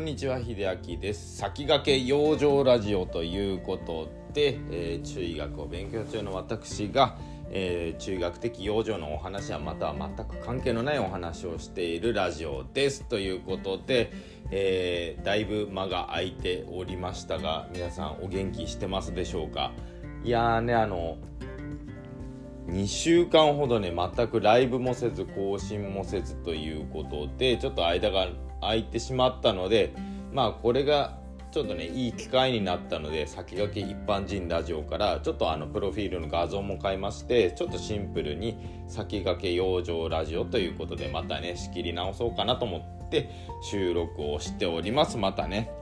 んにちは秀明です。先駆け養生ラジオということで、えー、中医学を勉強中の私が、えー、中学的養生のお話はまたは全く関係のないお話をしているラジオですということで、えー、だいぶ間が空いておりましたが皆さんお元気してますでしょうか？いやーねあの2週間ほどね全くライブもせず更新もせずということでちょっと間が空いてしまったのでまあこれがちょっとねいい機会になったので先駆け一般人ラジオからちょっとあのプロフィールの画像も変えましてちょっとシンプルに先駆け養生ラジオということでまたね仕切り直そうかなと思って収録をしておりますまたね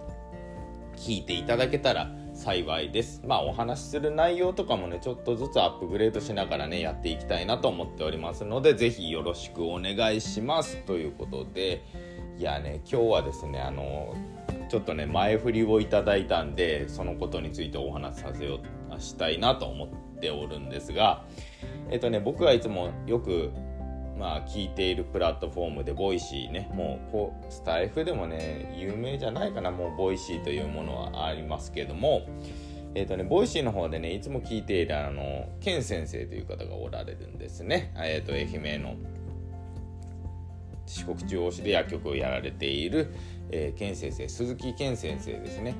聞いていただけたら幸いです。まあお話しする内容とかもね、ちょっとずつアップグレードしながらね、やっていきたいなと思っておりますので、是非よろしくお願いします。ということで、いやね、今日はですね、あの、ちょっとね、前振りをいただいたんで、そのことについてお話しさせよう、したいなと思っておるんですが、えっとね、僕がいつもよくまあ、聞いているプラットフォームでボイシーねもうこうスタイフでもね有名じゃないかなもうボイシーというものはありますけどもえっ、ー、とねボイシーの方でねいつも聞いているあのケン先生という方がおられるんですね。えっ、と愛媛の四国中央市で薬局をやられている、えー、ケン先生鈴木健先生ですね。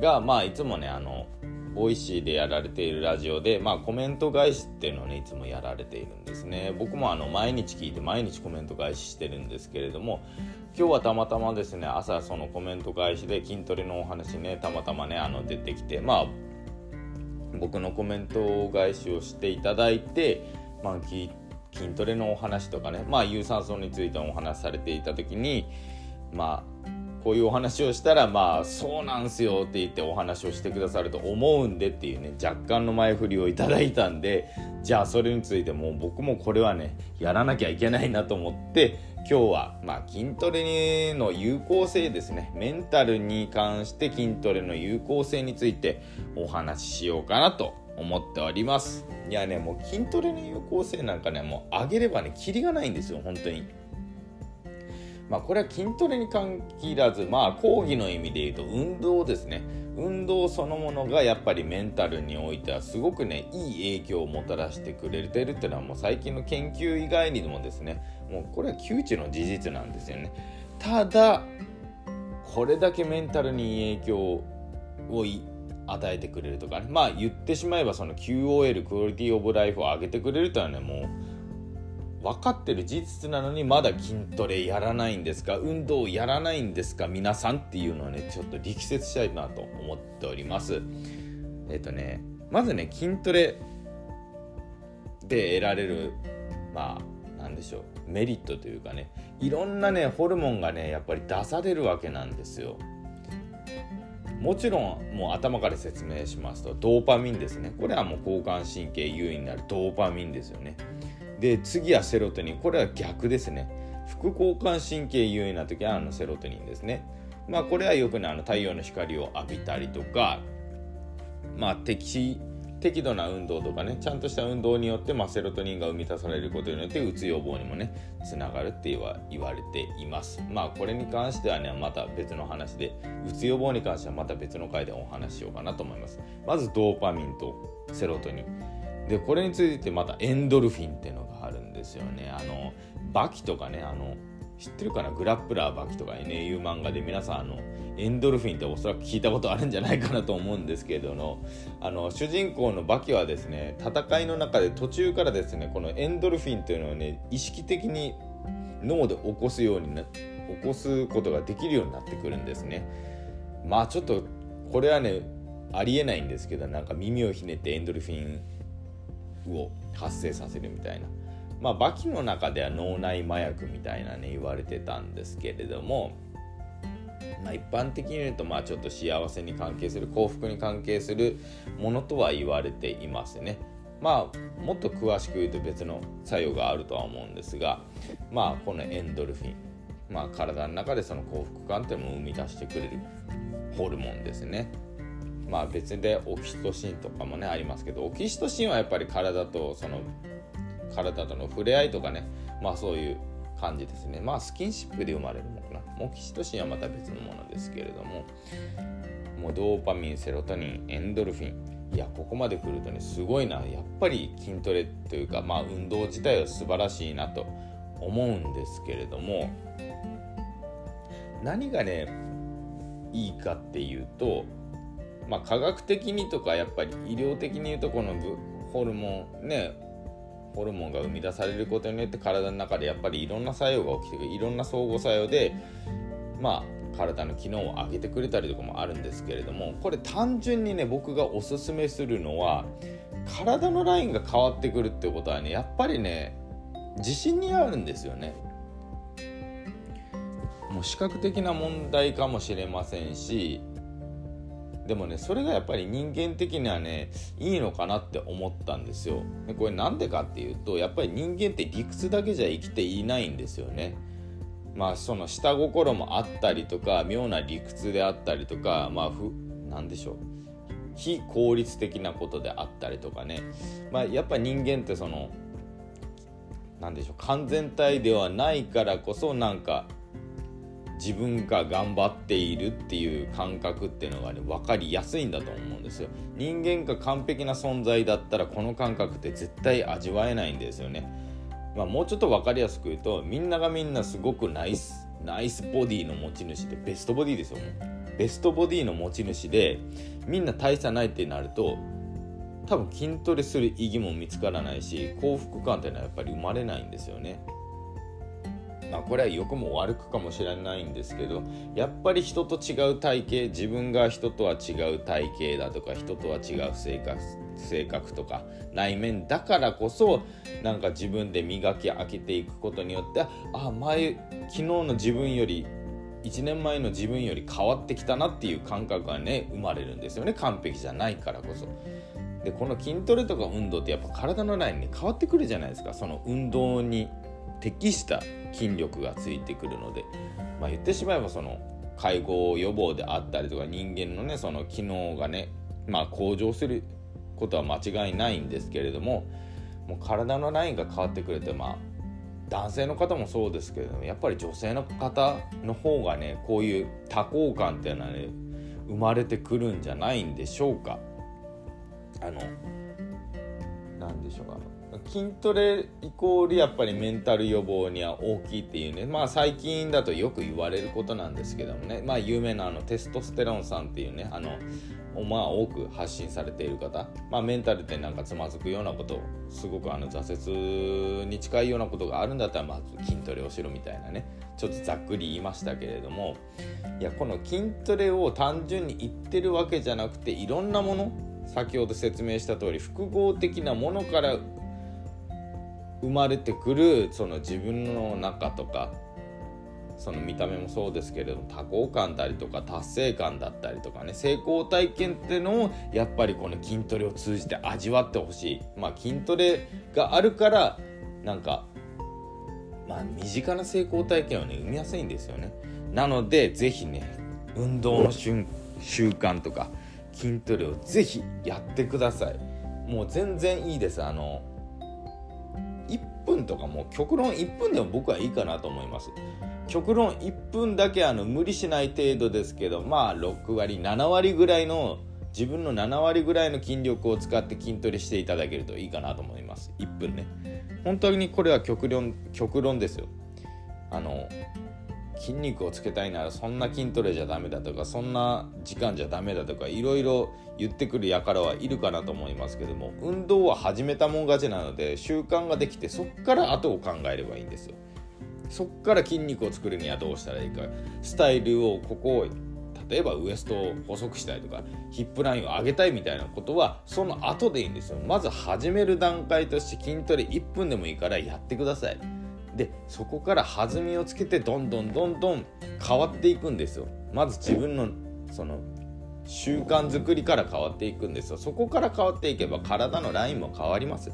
がまあいつもねあのボイシーでやられているラジオで、まあ、コメント返しっていうのをねいつもやられているんですね。僕もあの毎日聞いて毎日コメント返ししてるんですけれども今日はたまたまですね朝そのコメント返しで筋トレのお話ねたまたまねあの出てきてまあ僕のコメント返しをしていただいて、まあ、筋トレのお話とかね。まあ有酸素についてお話しされていた時にまあこういうお話をしたらまあそうなんすよって言ってお話をしてくださると思うんでっていうね若干の前振りをいただいたんでじゃあそれについてもう僕もこれはねやらなきゃいけないなと思って今日はまあ筋トレの有効性ですね。メンタルに関して筋トレの有効性についてお話ししようかなと思っております。いやねもう筋トレの有効性なんかねもう上げればねキリがないんですよ本当に。まあ、これは筋トレに限らず、まあ、講義の意味で言うと運動ですね。運動そのものがやっぱりメンタルにおいてはすごくねいい影響をもたらしてくれてるっていうのはもう最近の研究以外にもですね。もうこれは窮地の事実なんですよね。ただこれだけメンタルに影響を与えてくれるとかね。まあ言ってしまえばその QOL クオリティオブライフを上げてくれるとはねもう分かってる事実なのにまだ筋トレやらないんですか？運動やらないんですか？皆さんっていうのをねちょっと力説したいなと思っております。えっ、とねまずね筋トレで得られるまあなんでしょうメリットというかねいろんなねホルモンがねやっぱり出されるわけなんですよ。もちろんもう頭から説明しますとドーパミンですね。これはもう交感神経優位になるドーパミンですよね。で次はセロトニン。これは逆ですね。副交感神経優位な時はあのセロトニンですね。まあこれはよくねあの太陽の光を浴びたりとかまあ適適度な運動とかねちゃんとした運動によって、まあ、セロトニンが生み出されることによってうつ予防にもねつながるって言わ言われています。まあこれに関してはねまた別の話でうつ予防に関してはまた別の回でお話ししようかなと思います。まずドーパミンとセロトニン。でこれについてまたエンドルフィンっていうのがあるんですよね。あのバキとかねあの知ってるかな？グラップラーバキとかねいう漫画で皆さんあのエンドルフィンっておそらく聞いたことあるんじゃないかなと思うんですけれどもあの主人公のバキはですね戦いの中で途中からですねこのエンドルフィンっていうのをね意識的に脳で起こすようにな起こすことができるようになってくるんですねまあちょっとこれはねありえないんですけどなんか耳をひねってエンドルフィンを発生させるみたいな。まあ、バキの中では脳内麻薬みたいなね言われてたんですけれども、まあ、一般的に言うとまあちょっと幸せに関係する幸福に関係するものとは言われていますね。まあもっと詳しく言うと別の作用があるとは思うんですがまあこのエンドルフィン、まあ、体の中でその幸福感っていうのを生み出してくれるホルモンですね。まあ別でオキシトシンとかもねありますけどオキシトシンはやっぱり体とその体との触れ合いとかね。まあそういう感じですね。まあスキンシップで生まれるものかなモキシトシンはまた別のものですけれども。もうドーパミンセロトニンエンドルフィン。いやここまで来るとねすごいな。やっぱり筋トレというかまあ運動自体は素晴らしいなと思うんですけれども。何がねいいかっていうとまあ科学的にとかやっぱり医療的に言うとこのホルモンねホルモンが生み出されることによって体の中でやっぱりいろんな作用が起きてくる。いろんな相互作用でまあ体の機能を上げてくれたりとかもあるんですけれどもこれ単純にね僕がおすすめするのは体のラインが変わってくるってことはねやっぱりね自信にあるんですよね。もう視覚的な問題かもしれませんしでもねそれがやっぱり人間的にはねいいのかなって思ったんですよ。でこれなんでかっていうとやっぱり人間って理屈だけじゃ生きていないんですよね。まあその下心もあったりとか妙な理屈であったりとかまあふ何でしょう。非効率的なことであったりとかね。まあやっぱ人間ってその何でしょう完全体ではないからこそなんか自分が頑張っているっていう感覚っていうのがね分かりやすいんだと思うんですよ。人間が完璧な存在だったらこの感覚って絶対味わえないんですよね。まあもうちょっと分かりやすく言うとみんながみんなすごくナイスナイスボディの持ち主でベストボディですよ。ベストボディの持ち主でみんな大差ないってなると多分筋トレする意義も見つからないし幸福感っていうのはやっぱり生まれないんですよね。まあ、これは良くも悪くかもしれないんですけどやっぱり人と違う体型自分が人とは違う体型だとか人とは違う性格性格とか内面だからこそなんか自分で磨き上げていくことによってあ前昨日の自分より1年前の自分より変わってきたなっていう感覚がね生まれるんですよね完璧じゃないからこそ。でこの筋トレとか運動ってやっぱ体のラインに変わってくるじゃないですかその運動に適した筋力がついてくるので、まあ、言ってしまえばその介護予防であったりとか人間のねその機能がね、まあ、向上することは間違いないんですけれどももう体のラインが変わってくれてまあ男性の方もそうですけれどもやっぱり女性の方の方がねこういう多幸感っていうのはね生まれてくるんじゃないんでしょうか。あの何でしょうか。筋トレイコールやっぱりメンタル予防には大きいっていうね。まあ最近だとよく言われることなんですけどもね。まあ有名なあのテストステロンさんっていうね。あのまあ多く発信されている方。まあメンタルってなんかつまずくようなことすごくあの挫折に近いようなことがあるんだったらまず筋トレをしろみたいなね。ちょっとざっくり言いましたけれども。いやこの筋トレを単純に言ってるわけじゃなくていろんなもの先ほど説明した通り複合的なものから生まれてくるその自分の中とかその見た目もそうですけれども多幸感だりとか達成感だったりとかね成功体験っていうのをやっぱりこの筋トレを通じて味わってほしい。まあ筋トレがあるからなんかまあ身近な成功体験をね生みやすいんですよね。なので是非ね運動の習慣とか筋トレを是非やってください。もう全然いいです。あの1分とかも極論1分でも僕はいいかなと思います。極論1分だけあの無理しない程度ですけどまあ6割7割ぐらいの自分の7割ぐらいの筋力を使って筋トレしていただけるといいかなと思います。1分ね。本当にこれは極論極論ですよ。あの筋肉をつけたいならそんな筋トレじゃダメだとかそんな時間じゃダメだとかいろいろ言ってくる輩はいるかなと思いますけども運動は始めたもん勝ちなので習慣ができてそっから後を考えればいいんですよ。そっから筋肉を作るにはどうしたらいいか。スタイルをここを例えばウエストを細くしたいとかヒップラインを上げたいみたいなことはその後でいいんですよ。まず始める段階として筋トレ1分でもいいからやってください。でそこから弾みをつけてどんどんどんどん変わっていくんですよ。まず自分のその習慣づくりから変わっていくんですよ。そこから変わっていけば体のラインも変わります。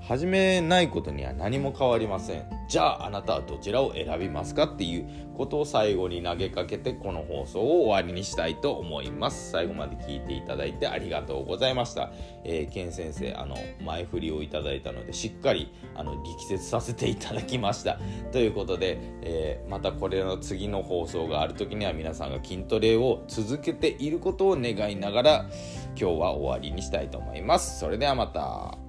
始めないことには何も変わりません。じゃああなたはどちらを選びますかっていうことを最後に投げかけてこの放送を終わりにしたいと思います。最後まで聞いていただいてありがとうございました、えー、ケン先生あの前振りをいただいたのでしっかりあの力説させていただきました。ということで、えー、またこれの次の放送がある時には皆さんが筋トレを続けていることを願いながら今日は終わりにしたいと思います。それではまた。